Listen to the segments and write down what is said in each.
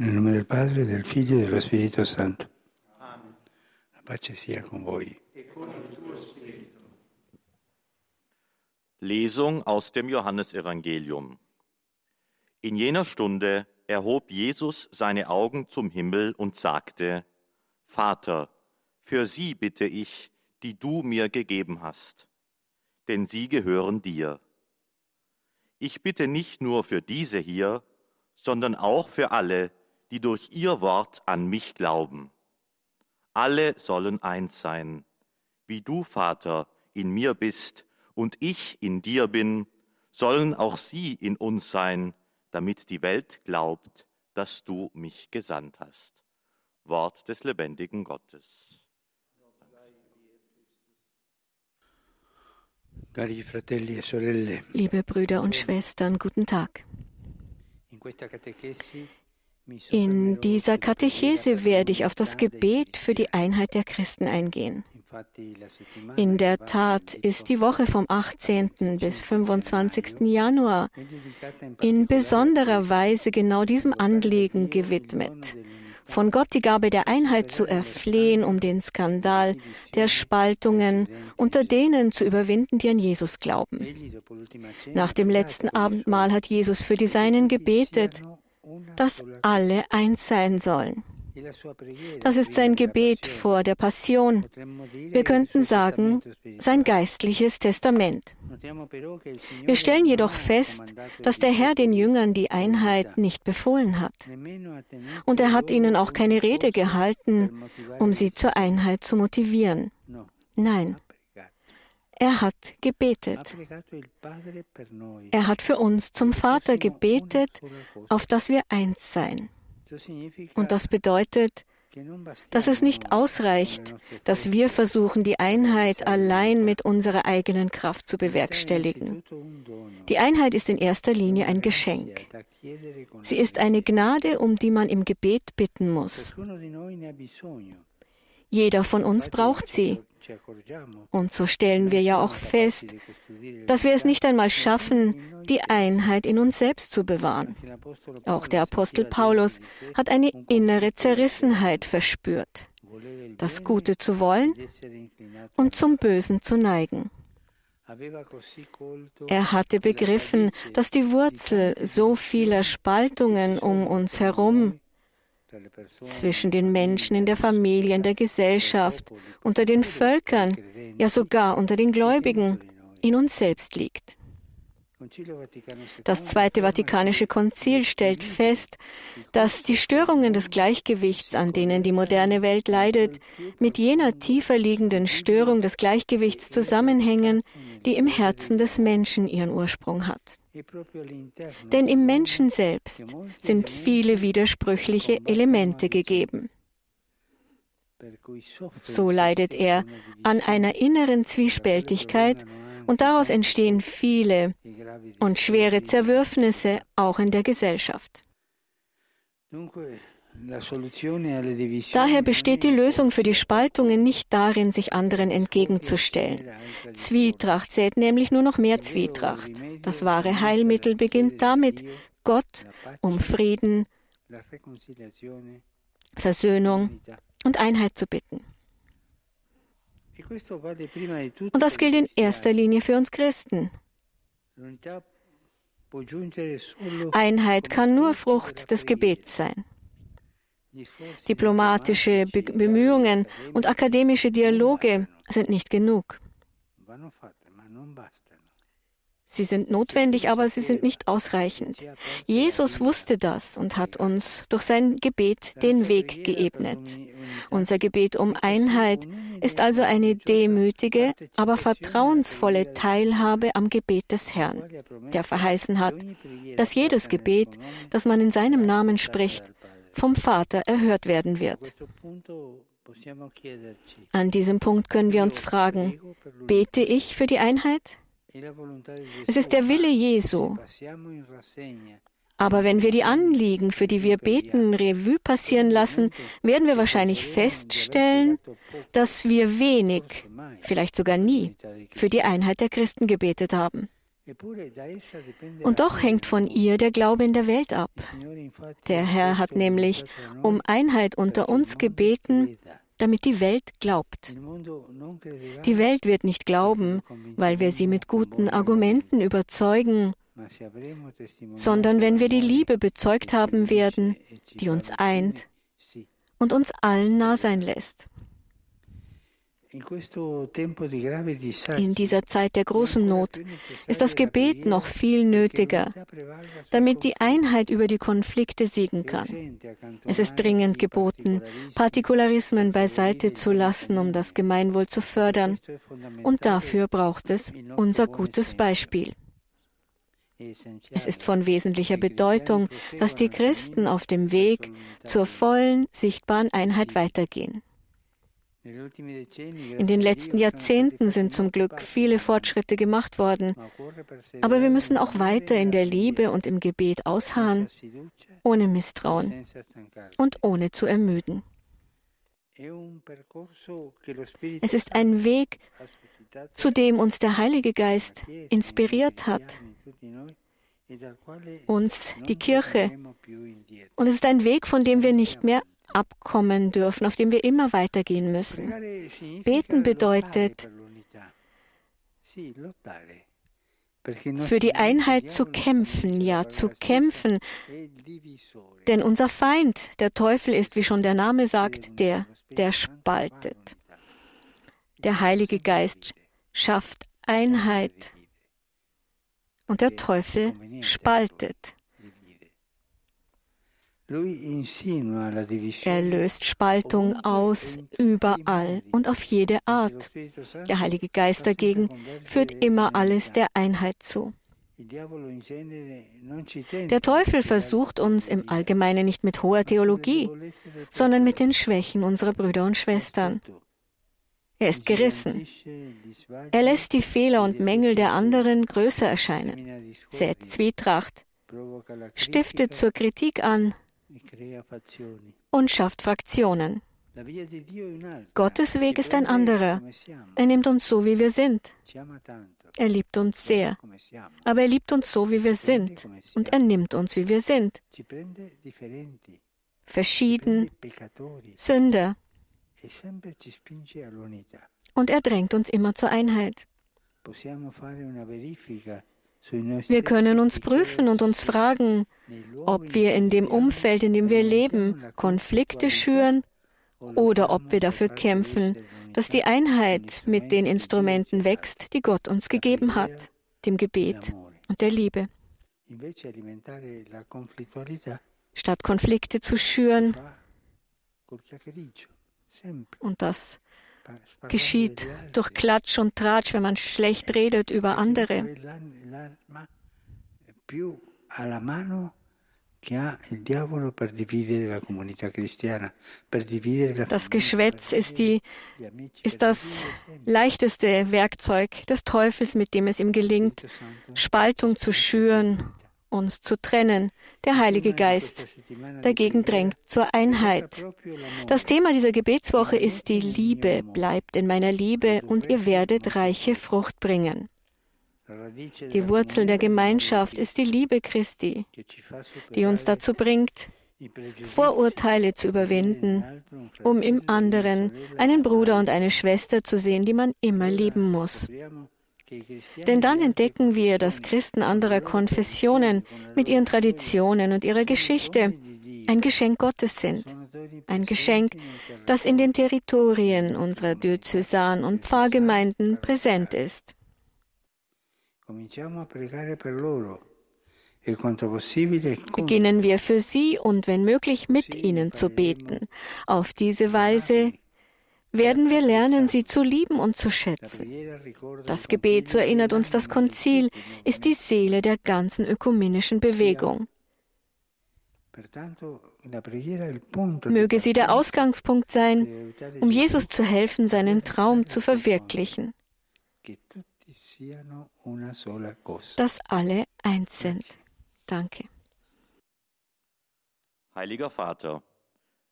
Nel nome del Padre, del Figlio e dello Spirito Santo. Amen. La pace sia con voi. Lesung aus dem Johannesevangelium. In jener Stunde erhob Jesus seine Augen zum Himmel und sagte, Vater, für sie bitte ich, die du mir gegeben hast, denn sie gehören dir. Ich bitte nicht nur für diese hier, sondern auch für alle, die durch ihr Wort an mich glauben. Alle sollen eins sein, wie du, Vater, in mir bist und ich in dir bin, sollen auch sie in uns sein, damit die Welt glaubt, dass du mich gesandt hast. Wort des lebendigen Gottes. E Liebe Brüder und Schwestern, guten Tag. In dieser Katechese werde ich auf das Gebet für die Einheit der Christen eingehen. In der Tat ist die Woche vom 18. bis 25. Januar in besonderer Weise genau diesem Anliegen gewidmet. Von Gott die Gabe der Einheit zu erflehen, um den Skandal der Spaltungen unter denen zu überwinden, die an Jesus glauben. Nach dem letzten Abendmahl hat Jesus für die Seinen gebetet dass alle eins sein sollen. Das ist sein Gebet vor der Passion. Wir könnten sagen, sein geistliches Testament. Wir stellen jedoch fest, dass der Herr den Jüngern die Einheit nicht befohlen hat. Und er hat ihnen auch keine Rede gehalten, um sie zur Einheit zu motivieren. Nein, er hat gebetet. Er hat für uns zum Vater gebetet, auf dass wir eins seien. Und das bedeutet, dass es nicht ausreicht, dass wir versuchen, die Einheit allein mit unserer eigenen Kraft zu bewerkstelligen. Die Einheit ist in erster Linie ein Geschenk. Sie ist eine Gnade, um die man im Gebet bitten muss. Jeder von uns braucht sie. Und so stellen wir ja auch fest, dass wir es nicht einmal schaffen, die Einheit in uns selbst zu bewahren. Auch der Apostel Paulus hat eine innere Zerrissenheit verspürt, das Gute zu wollen und zum Bösen zu neigen. Er hatte begriffen, dass die Wurzel so vieler Spaltungen um uns herum zwischen den Menschen in der Familie, in der Gesellschaft, unter den Völkern, ja sogar unter den Gläubigen in uns selbst liegt. Das Zweite Vatikanische Konzil stellt fest, dass die Störungen des Gleichgewichts, an denen die moderne Welt leidet, mit jener tiefer liegenden Störung des Gleichgewichts zusammenhängen, die im Herzen des Menschen ihren Ursprung hat. Denn im Menschen selbst sind viele widersprüchliche Elemente gegeben. So leidet er an einer inneren Zwiespältigkeit und daraus entstehen viele und schwere Zerwürfnisse auch in der Gesellschaft. Daher besteht die Lösung für die Spaltungen nicht darin, sich anderen entgegenzustellen. Zwietracht sät nämlich nur noch mehr Zwietracht. Das wahre Heilmittel beginnt damit, Gott um Frieden, Versöhnung und Einheit zu bitten. Und das gilt in erster Linie für uns Christen. Einheit kann nur Frucht des Gebets sein. Diplomatische Be Bemühungen und akademische Dialoge sind nicht genug. Sie sind notwendig, aber sie sind nicht ausreichend. Jesus wusste das und hat uns durch sein Gebet den Weg geebnet. Unser Gebet um Einheit ist also eine demütige, aber vertrauensvolle Teilhabe am Gebet des Herrn, der verheißen hat, dass jedes Gebet, das man in seinem Namen spricht, vom Vater erhört werden wird. An diesem Punkt können wir uns fragen, bete ich für die Einheit? Es ist der Wille Jesu. Aber wenn wir die Anliegen, für die wir beten, Revue passieren lassen, werden wir wahrscheinlich feststellen, dass wir wenig, vielleicht sogar nie, für die Einheit der Christen gebetet haben. Und doch hängt von ihr der Glaube in der Welt ab. Der Herr hat nämlich um Einheit unter uns gebeten, damit die Welt glaubt. Die Welt wird nicht glauben, weil wir sie mit guten Argumenten überzeugen, sondern wenn wir die Liebe bezeugt haben werden, die uns eint und uns allen nah sein lässt. In dieser Zeit der großen Not ist das Gebet noch viel nötiger, damit die Einheit über die Konflikte siegen kann. Es ist dringend geboten, Partikularismen beiseite zu lassen, um das Gemeinwohl zu fördern. Und dafür braucht es unser gutes Beispiel. Es ist von wesentlicher Bedeutung, dass die Christen auf dem Weg zur vollen, sichtbaren Einheit weitergehen. In den letzten Jahrzehnten sind zum Glück viele Fortschritte gemacht worden, aber wir müssen auch weiter in der Liebe und im Gebet ausharren, ohne Misstrauen und ohne zu ermüden. Es ist ein Weg, zu dem uns der Heilige Geist inspiriert hat, uns die Kirche. Und es ist ein Weg, von dem wir nicht mehr abkommen dürfen, auf dem wir immer weitergehen müssen. Beten bedeutet, für die Einheit zu kämpfen, ja, zu kämpfen. Denn unser Feind, der Teufel, ist, wie schon der Name sagt, der, der spaltet. Der Heilige Geist schafft Einheit und der Teufel spaltet. Er löst Spaltung aus überall und auf jede Art. Der Heilige Geist dagegen führt immer alles der Einheit zu. Der Teufel versucht uns im Allgemeinen nicht mit hoher Theologie, sondern mit den Schwächen unserer Brüder und Schwestern. Er ist gerissen. Er lässt die Fehler und Mängel der anderen größer erscheinen, sät Zwietracht, stiftet zur Kritik an, und schafft Fraktionen. Gottes Weg ist ein anderer. Er nimmt uns so, wie wir sind. Er liebt uns sehr. Aber er liebt uns so, wie wir sind. Und er nimmt uns, wie wir sind. Verschieden, Sünder. Und er drängt uns immer zur Einheit. Wir können uns prüfen und uns fragen, ob wir in dem Umfeld, in dem wir leben, Konflikte schüren oder ob wir dafür kämpfen, dass die Einheit mit den Instrumenten wächst, die Gott uns gegeben hat, dem Gebet und der Liebe. Statt Konflikte zu schüren, und das geschieht durch Klatsch und Tratsch, wenn man schlecht redet über andere. Das Geschwätz ist, die, ist das leichteste Werkzeug des Teufels, mit dem es ihm gelingt, Spaltung zu schüren uns zu trennen. Der Heilige Geist dagegen drängt zur Einheit. Das Thema dieser Gebetswoche ist die Liebe. Bleibt in meiner Liebe und ihr werdet reiche Frucht bringen. Die Wurzel der Gemeinschaft ist die Liebe Christi, die uns dazu bringt, Vorurteile zu überwinden, um im anderen einen Bruder und eine Schwester zu sehen, die man immer lieben muss. Denn dann entdecken wir, dass Christen anderer Konfessionen mit ihren Traditionen und ihrer Geschichte ein Geschenk Gottes sind. Ein Geschenk, das in den Territorien unserer Diözesan und Pfarrgemeinden präsent ist. Beginnen wir für sie und wenn möglich mit ihnen zu beten. Auf diese Weise werden wir lernen, sie zu lieben und zu schätzen. Das Gebet, so erinnert uns das Konzil, ist die Seele der ganzen ökumenischen Bewegung. Möge sie der Ausgangspunkt sein, um Jesus zu helfen, seinen Traum zu verwirklichen, dass alle eins sind. Danke. Heiliger Vater,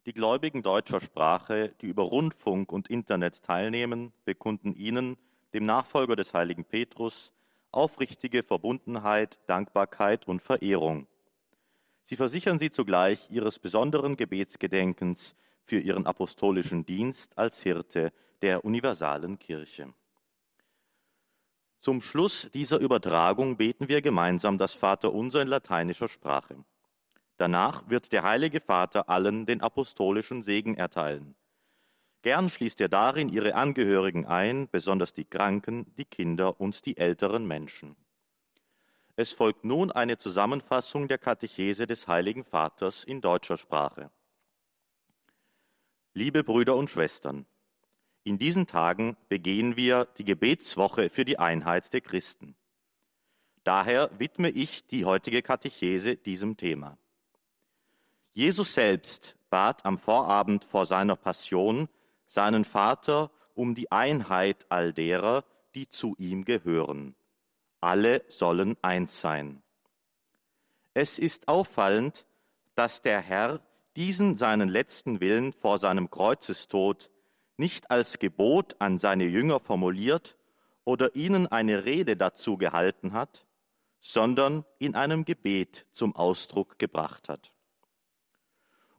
die Gläubigen deutscher Sprache, die über Rundfunk und Internet teilnehmen, bekunden Ihnen, dem Nachfolger des heiligen Petrus, aufrichtige Verbundenheit, Dankbarkeit und Verehrung. Sie versichern sie zugleich ihres besonderen Gebetsgedenkens für ihren apostolischen Dienst als Hirte der universalen Kirche. Zum Schluss dieser Übertragung beten wir gemeinsam das Vaterunser in lateinischer Sprache. Danach wird der Heilige Vater allen den apostolischen Segen erteilen. Gern schließt er darin ihre Angehörigen ein, besonders die Kranken, die Kinder und die älteren Menschen. Es folgt nun eine Zusammenfassung der Katechese des Heiligen Vaters in deutscher Sprache. Liebe Brüder und Schwestern, in diesen Tagen begehen wir die Gebetswoche für die Einheit der Christen. Daher widme ich die heutige Katechese diesem Thema. Jesus selbst bat am Vorabend vor seiner Passion seinen Vater um die Einheit all derer, die zu ihm gehören. Alle sollen eins sein. Es ist auffallend, dass der Herr diesen seinen letzten Willen vor seinem Kreuzestod nicht als Gebot an seine Jünger formuliert oder ihnen eine Rede dazu gehalten hat, sondern in einem Gebet zum Ausdruck gebracht hat.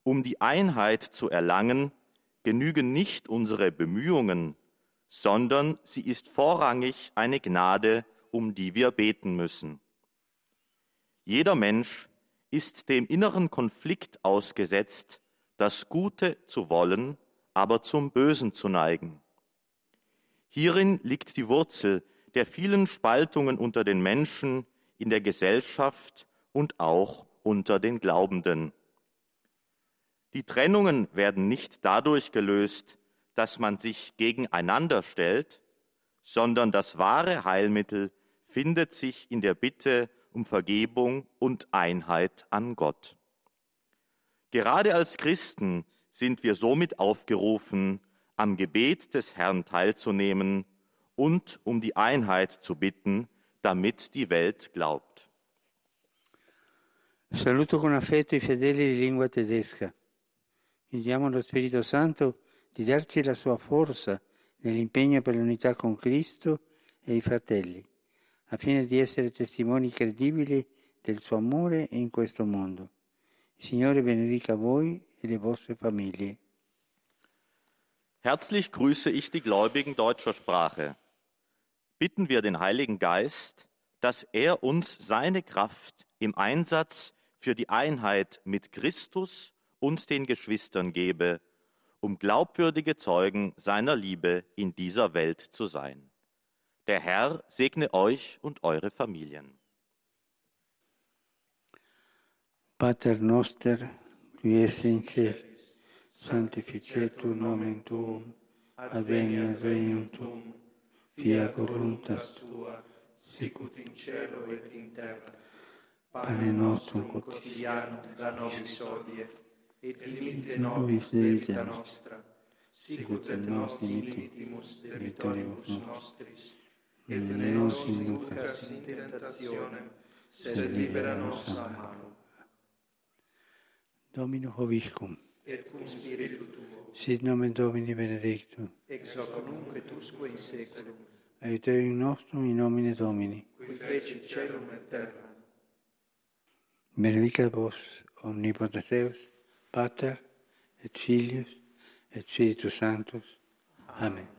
Um die Einheit zu erlangen, genügen nicht unsere Bemühungen, sondern sie ist vorrangig eine Gnade, um die wir beten müssen. Jeder Mensch ist dem inneren Konflikt ausgesetzt, das Gute zu wollen aber zum Bösen zu neigen. Hierin liegt die Wurzel der vielen Spaltungen unter den Menschen, in der Gesellschaft und auch unter den Glaubenden. Die Trennungen werden nicht dadurch gelöst, dass man sich gegeneinander stellt, sondern das wahre Heilmittel findet sich in der Bitte um Vergebung und Einheit an Gott. Gerade als Christen sind wir somit aufgerufen, am Gebet des Herrn teilzunehmen und um die Einheit zu bitten, damit die Welt glaubt. Saluto con affetto i fedeli di lingua tedesca. Chiediamo allo Spirito Santo di darci la sua forza nell'impegno per l'unità con Cristo e i fratelli, affinché di essere testimoni credibili del suo amore in questo mondo. Il Signore benedica voi e die vostre Familie. Herzlich grüße ich die Gläubigen deutscher Sprache. Bitten wir den Heiligen Geist, dass er uns seine Kraft im Einsatz für die Einheit mit Christus und den Geschwistern gebe, um glaubwürdige Zeugen seiner Liebe in dieser Welt zu sein. Der Herr segne euch und eure Familien. Pater noster, qui es in celis, sanctificetur nomen tuum, adveniat regnum tuum, fiat voluntas tua, sicut in cielo et in terra. Pane nostrum quotidianum da nobis hodie, et dimitte nobis debita nostra, sicut et nos dimittimus debitoribus nostris, et ne nos inducas in tentationem, sed libera nos a malo. Dominus Hoviscum, et cum spiritu tuo, sit nomen Domini benedictum, ex hoc nunc et usque in seculum, aiuterium nostrum in nomine Domini, qui feci celum et terra. Benedicat vos, omnipotens Deus, Pater, et Filius, et Spiritus Sanctus. Amen.